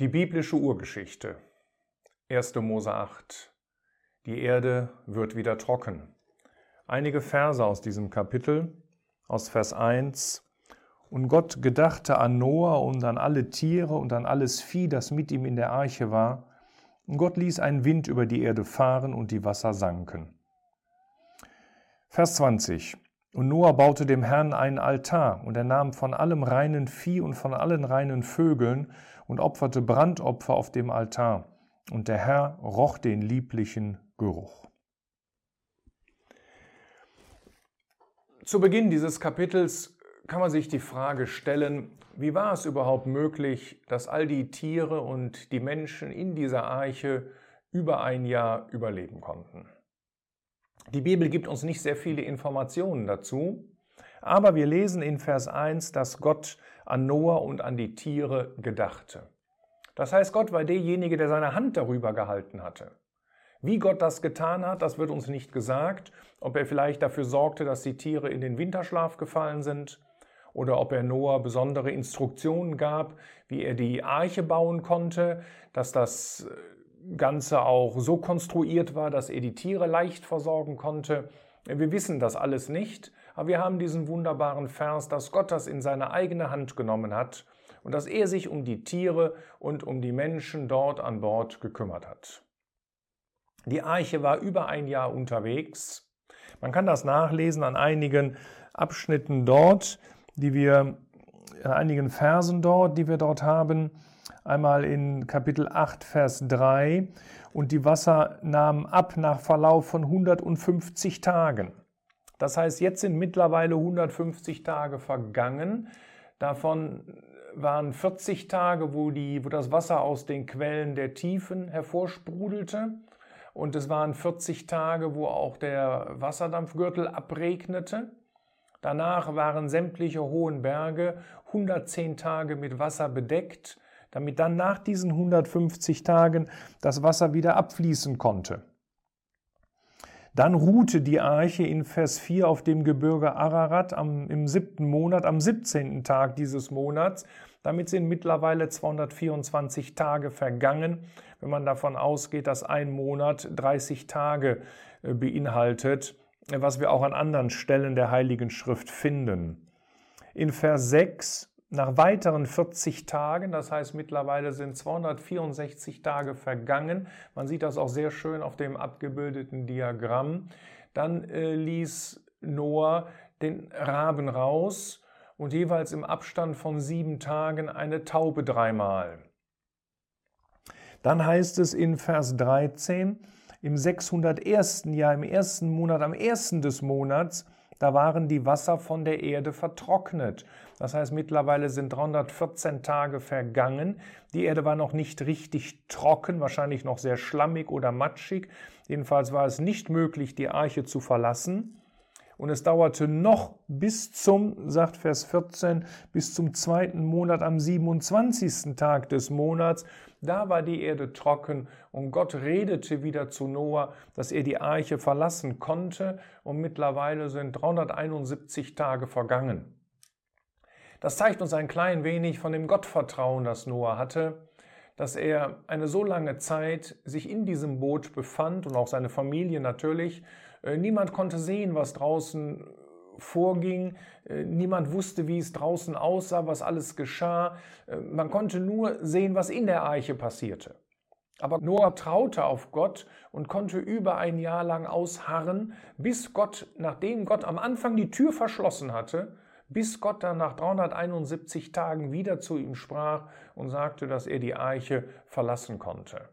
Die biblische Urgeschichte. 1. Mose 8. Die Erde wird wieder trocken. Einige Verse aus diesem Kapitel, aus Vers 1. Und Gott gedachte an Noah und an alle Tiere und an alles Vieh, das mit ihm in der Arche war. Und Gott ließ einen Wind über die Erde fahren und die Wasser sanken. Vers 20. Und Noah baute dem Herrn einen Altar, und er nahm von allem reinen Vieh und von allen reinen Vögeln und opferte Brandopfer auf dem Altar. Und der Herr roch den lieblichen Geruch. Zu Beginn dieses Kapitels kann man sich die Frage stellen, wie war es überhaupt möglich, dass all die Tiere und die Menschen in dieser Arche über ein Jahr überleben konnten? Die Bibel gibt uns nicht sehr viele Informationen dazu, aber wir lesen in Vers 1, dass Gott an Noah und an die Tiere gedachte. Das heißt, Gott war derjenige, der seine Hand darüber gehalten hatte. Wie Gott das getan hat, das wird uns nicht gesagt. Ob er vielleicht dafür sorgte, dass die Tiere in den Winterschlaf gefallen sind oder ob er Noah besondere Instruktionen gab, wie er die Arche bauen konnte, dass das Ganze auch so konstruiert war, dass er die Tiere leicht versorgen konnte. Wir wissen das alles nicht, aber wir haben diesen wunderbaren Vers, dass Gott das in seine eigene Hand genommen hat und dass er sich um die Tiere und um die Menschen dort an Bord gekümmert hat. Die Arche war über ein Jahr unterwegs. Man kann das nachlesen an einigen Abschnitten dort, die wir, an einigen Versen dort, die wir dort haben einmal in Kapitel 8, Vers 3, und die Wasser nahmen ab nach Verlauf von 150 Tagen. Das heißt, jetzt sind mittlerweile 150 Tage vergangen. Davon waren 40 Tage, wo, die, wo das Wasser aus den Quellen der Tiefen hervorsprudelte. Und es waren 40 Tage, wo auch der Wasserdampfgürtel abregnete. Danach waren sämtliche hohen Berge 110 Tage mit Wasser bedeckt damit dann nach diesen 150 Tagen das Wasser wieder abfließen konnte. Dann ruhte die Arche in Vers 4 auf dem Gebirge Ararat am, im siebten Monat, am 17. Tag dieses Monats. Damit sind mittlerweile 224 Tage vergangen, wenn man davon ausgeht, dass ein Monat 30 Tage äh, beinhaltet, was wir auch an anderen Stellen der Heiligen Schrift finden. In Vers 6 nach weiteren 40 Tagen, das heißt mittlerweile sind 264 Tage vergangen, man sieht das auch sehr schön auf dem abgebildeten Diagramm, dann äh, ließ Noah den Raben raus und jeweils im Abstand von sieben Tagen eine Taube dreimal. Dann heißt es in Vers 13, im 601. Jahr, im ersten Monat, am ersten des Monats, da waren die Wasser von der Erde vertrocknet. Das heißt, mittlerweile sind 314 Tage vergangen. Die Erde war noch nicht richtig trocken, wahrscheinlich noch sehr schlammig oder matschig. Jedenfalls war es nicht möglich, die Arche zu verlassen. Und es dauerte noch bis zum, sagt Vers 14, bis zum zweiten Monat am 27. Tag des Monats. Da war die Erde trocken und Gott redete wieder zu Noah, dass er die Arche verlassen konnte und mittlerweile sind 371 Tage vergangen. Das zeigt uns ein klein wenig von dem Gottvertrauen, das Noah hatte, dass er eine so lange Zeit sich in diesem Boot befand und auch seine Familie natürlich niemand konnte sehen, was draußen vorging. Äh, niemand wusste, wie es draußen aussah, was alles geschah. Äh, man konnte nur sehen, was in der Eiche passierte. Aber Noah traute auf Gott und konnte über ein Jahr lang ausharren, bis Gott, nachdem Gott am Anfang die Tür verschlossen hatte, bis Gott dann nach 371 Tagen wieder zu ihm sprach und sagte, dass er die Eiche verlassen konnte.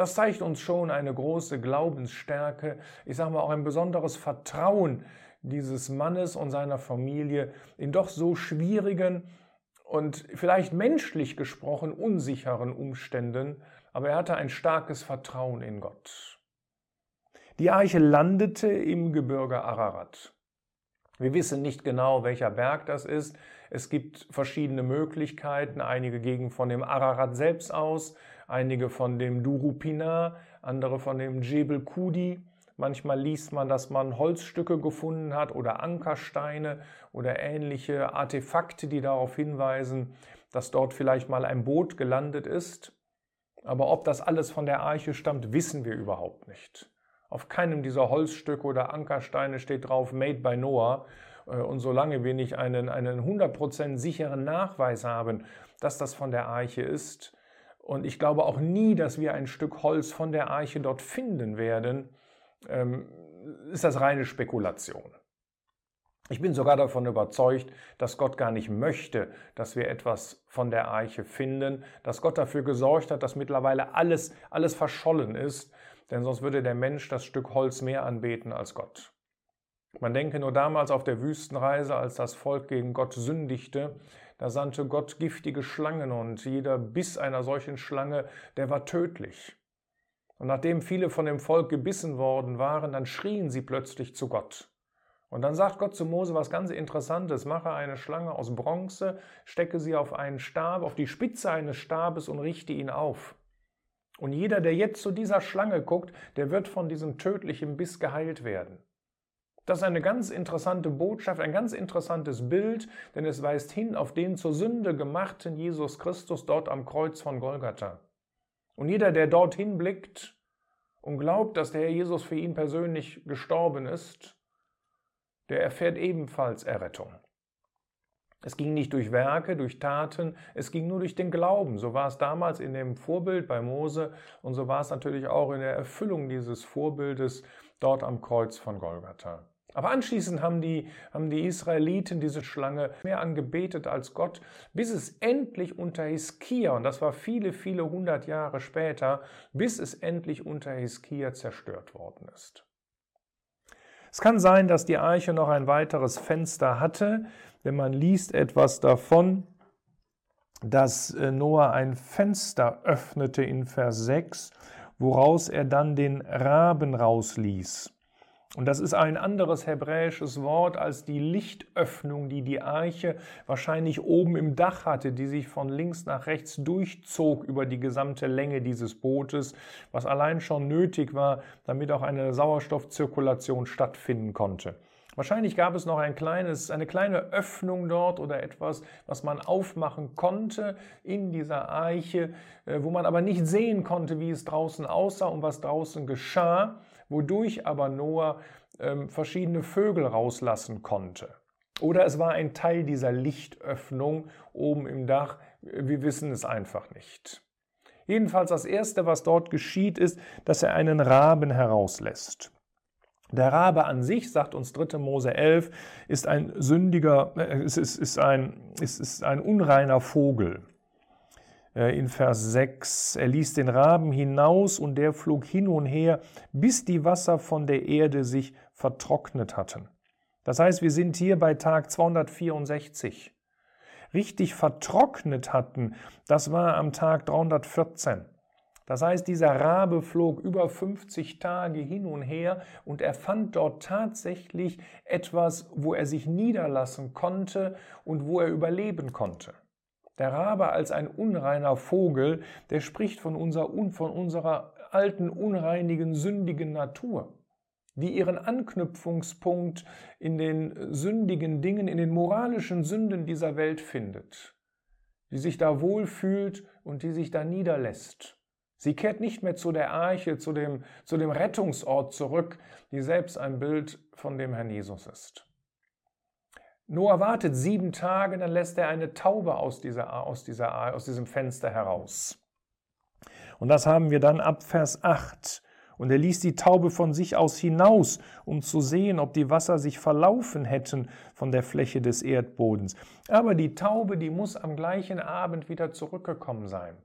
Das zeigt uns schon eine große Glaubensstärke, ich sage mal auch ein besonderes Vertrauen dieses Mannes und seiner Familie in doch so schwierigen und vielleicht menschlich gesprochen unsicheren Umständen, aber er hatte ein starkes Vertrauen in Gott. Die Eiche landete im Gebirge Ararat. Wir wissen nicht genau, welcher Berg das ist. Es gibt verschiedene Möglichkeiten. Einige gehen von dem Ararat selbst aus, einige von dem Durupina, andere von dem Jebel Kudi. Manchmal liest man, dass man Holzstücke gefunden hat oder Ankersteine oder ähnliche Artefakte, die darauf hinweisen, dass dort vielleicht mal ein Boot gelandet ist. Aber ob das alles von der Arche stammt, wissen wir überhaupt nicht. Auf keinem dieser Holzstücke oder Ankersteine steht drauf Made by Noah. Äh, und solange wir nicht einen, einen 100% sicheren Nachweis haben, dass das von der Arche ist, und ich glaube auch nie, dass wir ein Stück Holz von der Arche dort finden werden, ähm, ist das reine Spekulation. Ich bin sogar davon überzeugt, dass Gott gar nicht möchte, dass wir etwas von der Arche finden, dass Gott dafür gesorgt hat, dass mittlerweile alles, alles verschollen ist, denn sonst würde der Mensch das Stück Holz mehr anbeten als Gott. Man denke nur damals auf der Wüstenreise, als das Volk gegen Gott sündigte, da sandte Gott giftige Schlangen und jeder Biss einer solchen Schlange, der war tödlich. Und nachdem viele von dem Volk gebissen worden waren, dann schrien sie plötzlich zu Gott. Und dann sagt Gott zu Mose was ganz Interessantes. Mache eine Schlange aus Bronze, stecke sie auf einen Stab, auf die Spitze eines Stabes und richte ihn auf. Und jeder, der jetzt zu dieser Schlange guckt, der wird von diesem tödlichen Biss geheilt werden. Das ist eine ganz interessante Botschaft, ein ganz interessantes Bild, denn es weist hin auf den zur Sünde gemachten Jesus Christus dort am Kreuz von Golgatha. Und jeder, der dorthin blickt und glaubt, dass der Herr Jesus für ihn persönlich gestorben ist, der erfährt ebenfalls Errettung. Es ging nicht durch Werke, durch Taten, es ging nur durch den Glauben. So war es damals in dem Vorbild bei Mose und so war es natürlich auch in der Erfüllung dieses Vorbildes dort am Kreuz von Golgatha. Aber anschließend haben die, haben die Israeliten diese Schlange mehr angebetet als Gott, bis es endlich unter Hiskia, und das war viele, viele hundert Jahre später, bis es endlich unter Hiskia zerstört worden ist. Es kann sein, dass die Arche noch ein weiteres Fenster hatte, denn man liest etwas davon, dass äh, Noah ein Fenster öffnete in Vers 6, woraus er dann den Raben rausließ. Und das ist ein anderes hebräisches Wort als die Lichtöffnung, die die Arche wahrscheinlich oben im Dach hatte, die sich von links nach rechts durchzog über die gesamte Länge dieses Bootes, was allein schon nötig war, damit auch eine Sauerstoffzirkulation stattfinden konnte. Wahrscheinlich gab es noch ein kleines, eine kleine Öffnung dort oder etwas, was man aufmachen konnte in dieser Arche, äh, wo man aber nicht sehen konnte, wie es draußen aussah und was draußen geschah wodurch aber Noah ähm, verschiedene Vögel rauslassen konnte. Oder es war ein Teil dieser Lichtöffnung oben im Dach, wir wissen es einfach nicht. Jedenfalls das Erste, was dort geschieht, ist, dass er einen Raben herauslässt. Der Rabe an sich, sagt uns 3. Mose 11, ist ein sündiger, äh, es ist, ist, ein, es ist ein unreiner Vogel. Äh, in Vers 6. Er ließ den Raben hinaus und der flog hin und her, bis die Wasser von der Erde sich vertrocknet hatten. Das heißt, wir sind hier bei Tag 264. Richtig vertrocknet hatten, das war am Tag 314. Das heißt, dieser Rabe flog über 50 Tage hin und her und er fand dort tatsächlich etwas, wo er sich niederlassen konnte und wo er überleben konnte. Der Rabe als ein unreiner Vogel, der spricht von, unser, von unserer alten, unreinigen, sündigen Natur, die ihren Anknüpfungspunkt in den sündigen Dingen, in den moralischen Sünden dieser Welt findet, die sich da wohlfühlt und die sich da niederlässt. Sie kehrt nicht mehr zu der Arche, zu dem, zu dem Rettungsort zurück, die selbst ein Bild von dem Herrn Jesus ist. Noah wartet sieben Tage, dann lässt er eine Taube aus, dieser, aus, dieser, aus diesem Fenster heraus. Und das haben wir dann ab Vers 8. Und er ließ die Taube von sich aus hinaus, um zu sehen, ob die Wasser sich verlaufen hätten von der Fläche des Erdbodens. Aber die Taube, die muss am gleichen Abend wieder zurückgekommen sein.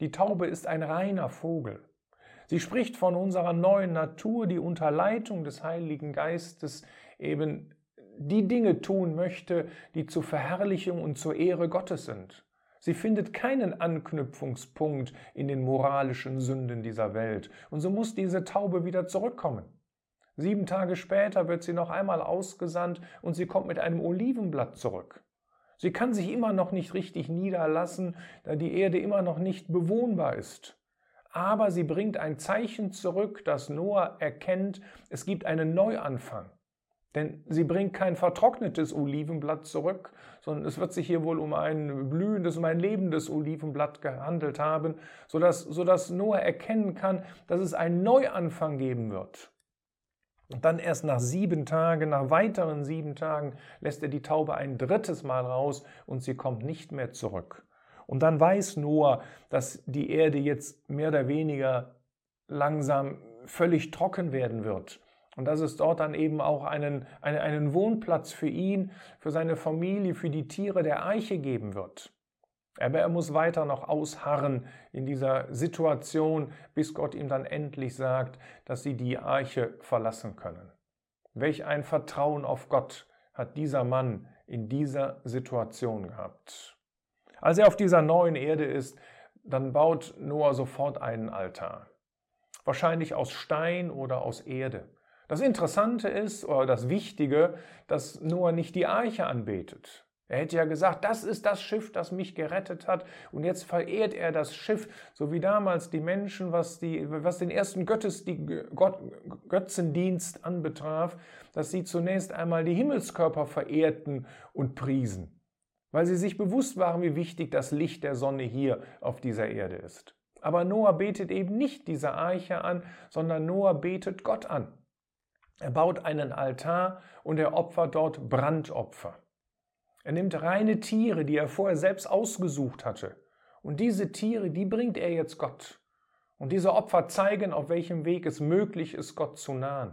Die Taube ist ein reiner Vogel. Sie spricht von unserer neuen Natur, die unter Leitung des Heiligen Geistes eben die Dinge tun möchte, die zur Verherrlichung und zur Ehre Gottes sind. Sie findet keinen Anknüpfungspunkt in den moralischen Sünden dieser Welt. Und so muss diese Taube wieder zurückkommen. Sieben Tage später wird sie noch einmal ausgesandt und sie kommt mit einem Olivenblatt zurück. Sie kann sich immer noch nicht richtig niederlassen, da die Erde immer noch nicht bewohnbar ist. Aber sie bringt ein Zeichen zurück, dass Noah erkennt, es gibt einen Neuanfang. Denn sie bringt kein vertrocknetes Olivenblatt zurück, sondern es wird sich hier wohl um ein blühendes, um ein lebendes Olivenblatt gehandelt haben, sodass, sodass Noah erkennen kann, dass es einen Neuanfang geben wird. Und dann erst nach sieben Tagen, nach weiteren sieben Tagen, lässt er die Taube ein drittes Mal raus und sie kommt nicht mehr zurück. Und dann weiß Noah, dass die Erde jetzt mehr oder weniger langsam völlig trocken werden wird. Und dass es dort dann eben auch einen, einen, einen Wohnplatz für ihn, für seine Familie, für die Tiere der Eiche geben wird. Aber er muss weiter noch ausharren in dieser Situation, bis Gott ihm dann endlich sagt, dass sie die Arche verlassen können. Welch ein Vertrauen auf Gott hat dieser Mann in dieser Situation gehabt. Als er auf dieser neuen Erde ist, dann baut Noah sofort einen Altar. Wahrscheinlich aus Stein oder aus Erde. Das Interessante ist, oder das Wichtige, dass Noah nicht die Arche anbetet. Er hätte ja gesagt, das ist das Schiff, das mich gerettet hat. Und jetzt verehrt er das Schiff, so wie damals die Menschen, was, die, was den ersten Göttes, die Gott, Götzendienst anbetraf, dass sie zunächst einmal die Himmelskörper verehrten und priesen, weil sie sich bewusst waren, wie wichtig das Licht der Sonne hier auf dieser Erde ist. Aber Noah betet eben nicht diese Arche an, sondern Noah betet Gott an. Er baut einen Altar und er opfert dort Brandopfer. Er nimmt reine Tiere, die er vorher selbst ausgesucht hatte. Und diese Tiere, die bringt er jetzt Gott. Und diese Opfer zeigen, auf welchem Weg es möglich ist, Gott zu nahen.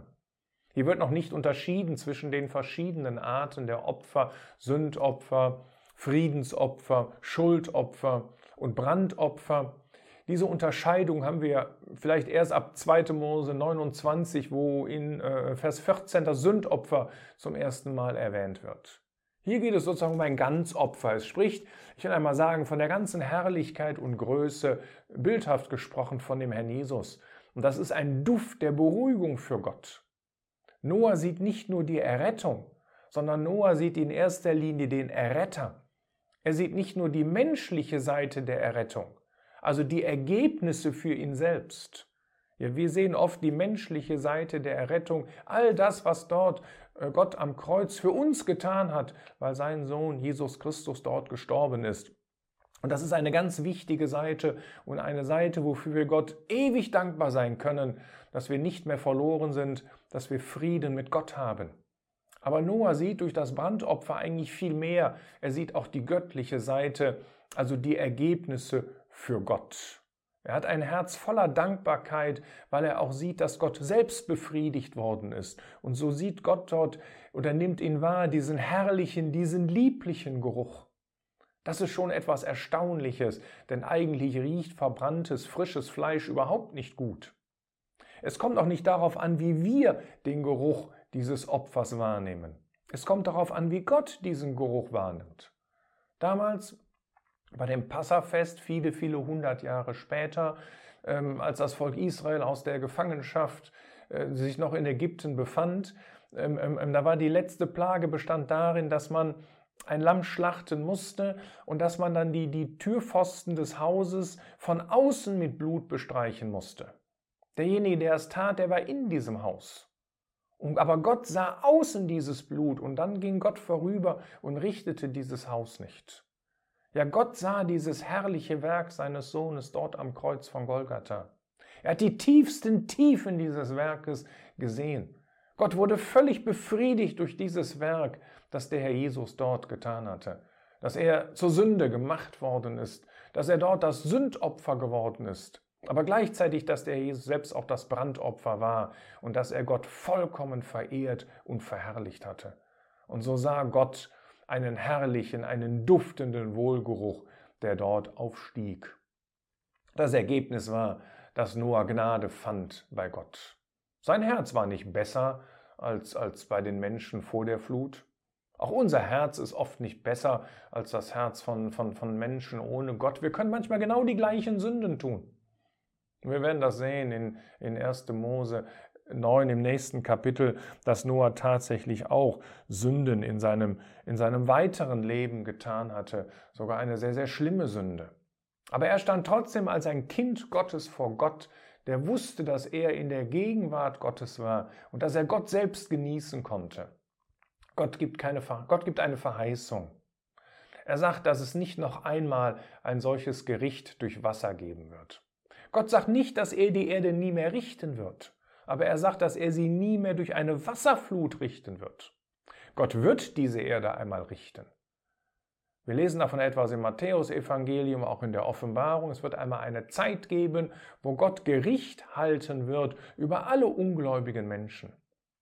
Hier wird noch nicht unterschieden zwischen den verschiedenen Arten der Opfer, Sündopfer, Friedensopfer, Schuldopfer und Brandopfer. Diese Unterscheidung haben wir vielleicht erst ab 2. Mose 29, wo in äh, Vers 14 das Sündopfer zum ersten Mal erwähnt wird. Hier geht es sozusagen um ein Ganzopfer. Es spricht, ich will einmal sagen, von der ganzen Herrlichkeit und Größe, bildhaft gesprochen von dem Herrn Jesus. Und das ist ein Duft der Beruhigung für Gott. Noah sieht nicht nur die Errettung, sondern Noah sieht in erster Linie den Erretter. Er sieht nicht nur die menschliche Seite der Errettung, also die Ergebnisse für ihn selbst. Ja, wir sehen oft die menschliche Seite der Errettung, all das, was dort äh, Gott am Kreuz für uns getan hat, weil sein Sohn Jesus Christus dort gestorben ist. Und das ist eine ganz wichtige Seite und eine Seite, wofür wir Gott ewig dankbar sein können, dass wir nicht mehr verloren sind, dass wir Frieden mit Gott haben. Aber Noah sieht durch das Brandopfer eigentlich viel mehr. Er sieht auch die göttliche Seite, also die Ergebnisse für Gott. Er hat ein Herz voller Dankbarkeit, weil er auch sieht, dass Gott selbst befriedigt worden ist. Und so sieht Gott dort oder nimmt ihn wahr, diesen herrlichen, diesen lieblichen Geruch. Das ist schon etwas Erstaunliches, denn eigentlich riecht verbranntes, frisches Fleisch überhaupt nicht gut. Es kommt auch nicht darauf an, wie wir den Geruch dieses Opfers wahrnehmen. Es kommt darauf an, wie Gott diesen Geruch wahrnimmt. Damals bei dem Passafest viele, viele hundert Jahre später, ähm, als das Volk Israel aus der Gefangenschaft äh, sich noch in Ägypten befand. Ähm, ähm, ähm, da war die letzte Plage bestand darin, dass man ein Lamm schlachten musste und dass man dann die, die Türpfosten des Hauses von außen mit Blut bestreichen musste. Derjenige, der es tat, der war in diesem Haus. Und, aber Gott sah außen dieses Blut und dann ging Gott vorüber und richtete dieses Haus nicht. Ja, Gott sah dieses herrliche Werk seines Sohnes dort am Kreuz von Golgatha. Er hat die tiefsten Tiefen dieses Werkes gesehen. Gott wurde völlig befriedigt durch dieses Werk, das der Herr Jesus dort getan hatte. Dass er zur Sünde gemacht worden ist, dass er dort das Sündopfer geworden ist, aber gleichzeitig, dass der Jesus selbst auch das Brandopfer war und dass er Gott vollkommen verehrt und verherrlicht hatte. Und so sah Gott einen herrlichen, einen duftenden Wohlgeruch, der dort aufstieg. Das Ergebnis war, dass Noah Gnade fand bei Gott. Sein Herz war nicht besser als, als bei den Menschen vor der Flut. Auch unser Herz ist oft nicht besser als das Herz von, von, von Menschen ohne Gott. Wir können manchmal genau die gleichen Sünden tun. Wir werden das sehen in, in 1. Mose 9 im nächsten Kapitel, dass Noah tatsächlich auch Sünden in seinem, in seinem weiteren Leben getan hatte, sogar eine sehr, sehr schlimme Sünde. Aber er stand trotzdem als ein Kind Gottes vor Gott, der wusste, dass er in der Gegenwart Gottes war und dass er Gott selbst genießen konnte. Gott gibt, keine, Gott gibt eine Verheißung. Er sagt, dass es nicht noch einmal ein solches Gericht durch Wasser geben wird. Gott sagt nicht, dass er die Erde nie mehr richten wird, aber er sagt, dass er sie nie mehr durch eine Wasserflut richten wird. Gott wird diese Erde einmal richten. Wir lesen davon etwas im Matthäusevangelium, auch in der Offenbarung. Es wird einmal eine Zeit geben, wo Gott Gericht halten wird über alle ungläubigen Menschen.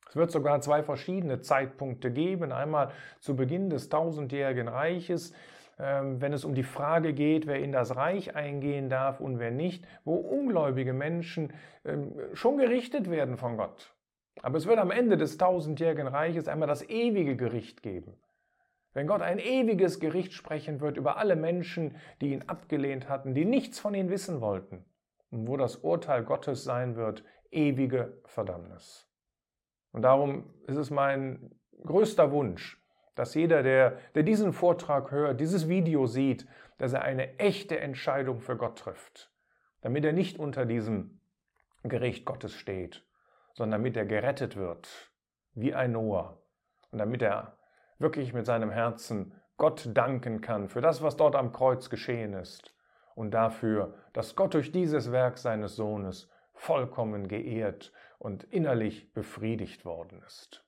Es wird sogar zwei verschiedene Zeitpunkte geben. Einmal zu Beginn des tausendjährigen Reiches, wenn es um die Frage geht, wer in das Reich eingehen darf und wer nicht, wo ungläubige Menschen ähm, schon gerichtet werden von Gott. Aber es wird am Ende des tausendjährigen Reiches einmal das ewige Gericht geben. Wenn Gott ein ewiges Gericht sprechen wird über alle Menschen, die ihn abgelehnt hatten, die nichts von ihm wissen wollten, und wo das Urteil Gottes sein wird, ewige Verdammnis. Und darum ist es mein größter Wunsch, dass jeder, der, der diesen Vortrag hört, dieses Video sieht, dass er eine echte Entscheidung für Gott trifft, damit er nicht unter diesem Gericht Gottes steht, sondern damit er gerettet wird, wie ein Noah, und damit er wirklich mit seinem Herzen Gott danken kann für das, was dort am Kreuz geschehen ist. Und dafür, dass Gott durch dieses Werk seines Sohnes vollkommen geehrt und innerlich befriedigt worden ist.